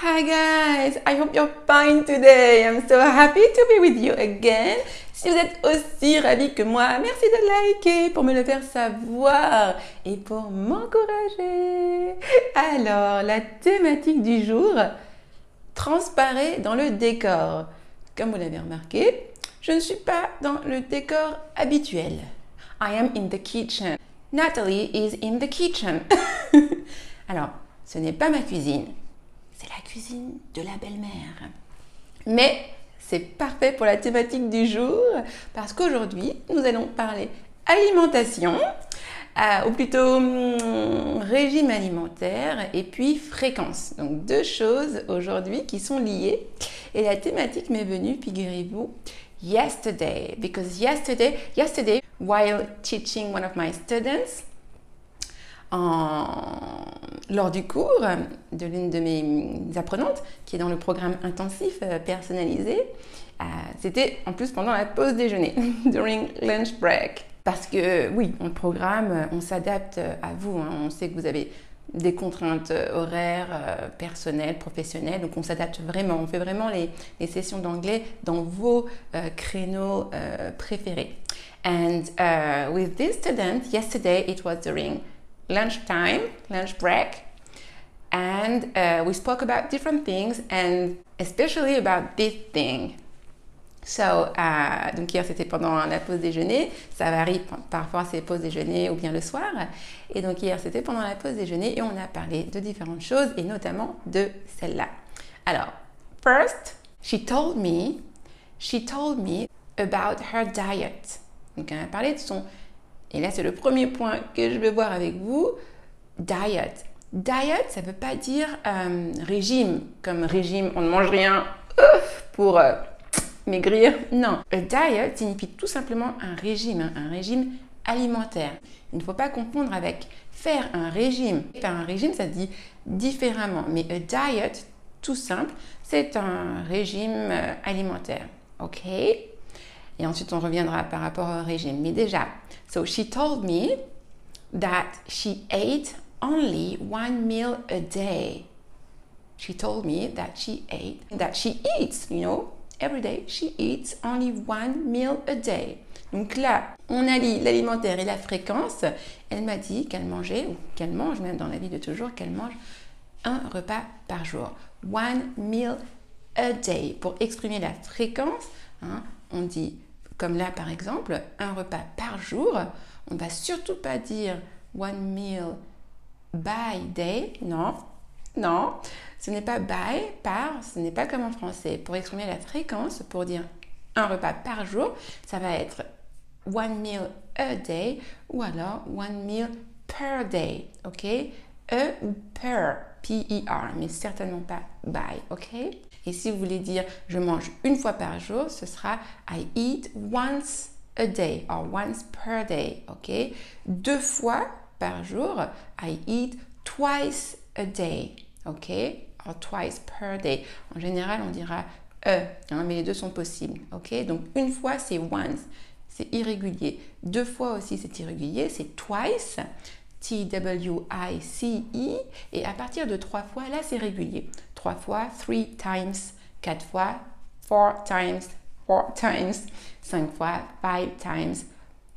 Hi guys, I hope you're fine today. I'm so happy to be with you again. Si vous êtes aussi ravis que moi, merci de liker pour me le faire savoir et pour m'encourager. Alors, la thématique du jour transparaît dans le décor. Comme vous l'avez remarqué, je ne suis pas dans le décor habituel. I am in the kitchen. Natalie is in the kitchen. Alors, ce n'est pas ma cuisine, c'est la cuisine de la belle-mère. Mais c'est parfait pour la thématique du jour parce qu'aujourd'hui, nous allons parler alimentation, euh, ou plutôt hum, régime alimentaire et puis fréquence. Donc deux choses aujourd'hui qui sont liées. Et la thématique m'est venue, figurez-vous, yesterday, because yesterday, yesterday, while teaching one of my students, lors du cours de l'une de mes apprenantes qui est dans le programme intensif euh, personnalisé. Euh, c'était en plus pendant la pause déjeuner, during lunch break. Parce que oui, on programme, on s'adapte à vous. Hein. On sait que vous avez des contraintes horaires, personnelles, professionnelles. Donc on s'adapte vraiment. On fait vraiment les, les sessions d'anglais dans vos euh, créneaux préférés. And uh, with this student, yesterday it was during lunchtime, lunch break, and uh, we spoke about different things and especially about this thing. So, uh, donc hier c'était pendant la pause déjeuner, ça varie parfois c'est pause déjeuner ou bien le soir. Et donc hier c'était pendant la pause déjeuner et on a parlé de différentes choses et notamment de celle-là. Alors, first, she told me, she told me about her diet. Donc elle a parlé de son et là, c'est le premier point que je vais voir avec vous. Diet. Diet, ça ne veut pas dire euh, régime, comme régime, on ne mange rien pour euh, maigrir. Non. A diet signifie tout simplement un régime, hein, un régime alimentaire. Il ne faut pas confondre avec faire un régime. Faire un régime, ça se dit différemment. Mais a diet, tout simple, c'est un régime euh, alimentaire. OK? Et ensuite, on reviendra par rapport au régime. Mais déjà, so she told me that she ate only one meal a day. She told me that she ate, that she eats, you know, every day, she eats only one meal a day. Donc là, on allie l'alimentaire et la fréquence. Elle m'a dit qu'elle mangeait, ou qu'elle mange même dans la vie de toujours, qu'elle mange un repas par jour. One meal a day. Pour exprimer la fréquence, hein, on dit comme là, par exemple, un repas par jour. On ne va surtout pas dire one meal by day. Non, non, ce n'est pas by, par, ce n'est pas comme en français. Pour exprimer la fréquence, pour dire un repas par jour, ça va être one meal a day ou alors one meal per day. OK? E ou per, P-E-R, mais certainement pas by. OK? Et si vous voulez dire je mange une fois par jour, ce sera I eat once a day or once per day. OK? Deux fois par jour, I eat twice a day. OK? Or twice per day. En général, on dira e, hein, mais les deux sont possibles. OK? Donc une fois, c'est once. C'est irrégulier. Deux fois aussi, c'est irrégulier. C'est twice. T-W-I-C-E. Et à partir de trois fois, là, c'est régulier. Trois fois, three times, quatre fois, four times, four times, cinq fois, five times,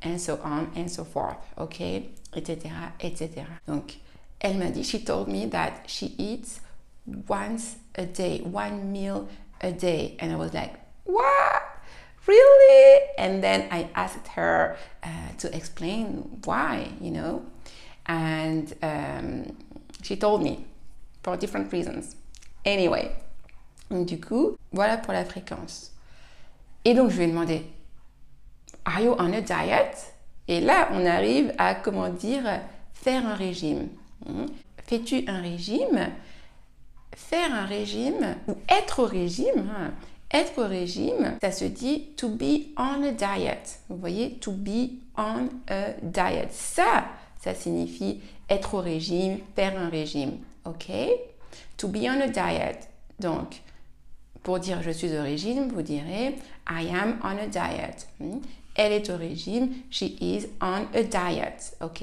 and so on and so forth. OK? Etc. etc. Donc, elle m'a dit, she told me that she eats once a day, one meal a day. And I was like, what? Really? And then I asked her uh, to explain why, you know. And um, she told me for different reasons. Anyway, du coup, voilà pour la fréquence. Et donc, je lui ai demandé, Are you on a diet? Et là, on arrive à, comment dire, faire un régime. Hmm? Fais-tu un régime? Faire un régime ou être au régime, hein? être au régime, ça se dit to be on a diet. Vous voyez, to be on a diet. Ça, ça signifie être au régime, faire un régime. OK? To be on a diet. Donc, pour dire je suis au régime, vous direz I am on a diet. Elle est au régime. She is on a diet. OK?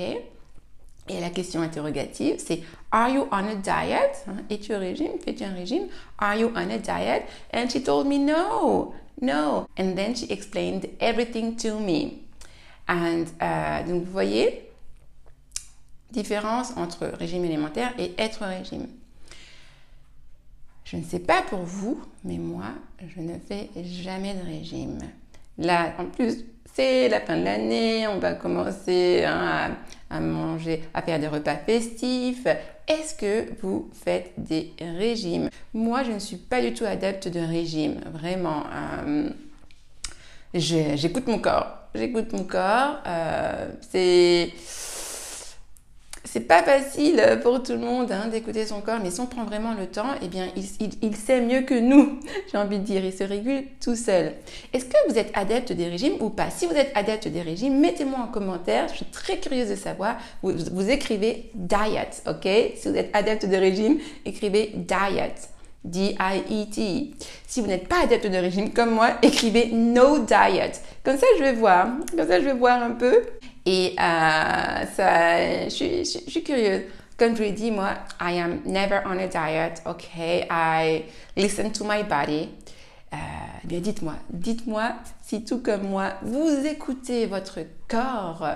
Et la question interrogative, c'est Are you on a diet? Hein, es-tu au régime? Fais-tu un régime? Are you on a diet? And she told me no, no. And then she explained everything to me. And uh, donc vous voyez, différence entre régime alimentaire et être au régime. Je ne sais pas pour vous, mais moi, je ne fais jamais de régime. Là, en plus, c'est la fin de l'année, on va commencer hein, à, manger, à faire des repas festifs. Est-ce que vous faites des régimes? Moi, je ne suis pas du tout adepte de régime, vraiment. Euh, j'écoute mon corps. J'écoute mon corps. Euh, c'est c'est pas facile pour tout le monde hein, d'écouter son corps, mais si on prend vraiment le temps, eh bien, il, sait mieux que nous, j'ai envie de dire, il se régule tout seul. Est-ce que vous êtes adepte des régimes ou pas? Si vous êtes adepte des régimes, mettez-moi en commentaire, je suis très curieuse de savoir. Vous, vous écrivez diet, ok? Si vous êtes adepte de régime, écrivez diet. D-I-E-T. Si vous n'êtes pas adepte de régime comme moi, écrivez no diet. Comme ça, je vais voir. Comme ça, je vais voir un peu. Et euh, ça, je, suis curieuse. Comme je l'ai dit, moi, I am never on a diet, ok? I listen to my body. Euh, bien, dites-moi, dites-moi si tout comme moi, vous écoutez votre corps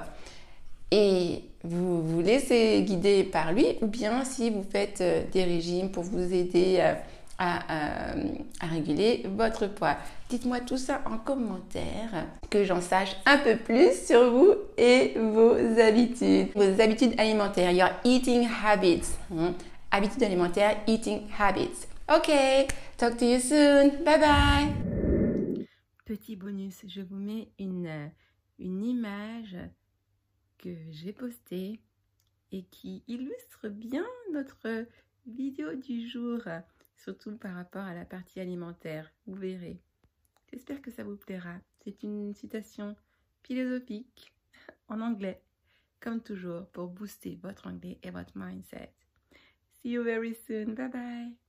et vous vous laissez guider par lui, ou bien si vous faites euh, des régimes pour vous aider à, réguler votre poids. Dites-moi tout ça en commentaire, que j'en sache un peu plus sur vous et vos habitudes. Vos habitudes alimentaires, your eating habits. Hein? Habitudes alimentaires, eating habits. Ok, talk to you soon. Bye bye. Petit bonus, je vous mets une, une image que j'ai postée et qui illustre bien notre vidéo du jour surtout par rapport à la partie alimentaire. Vous verrez. J'espère que ça vous plaira. C'est une citation philosophique en anglais, comme toujours, pour booster votre anglais et votre mindset. See you very soon. Bye bye.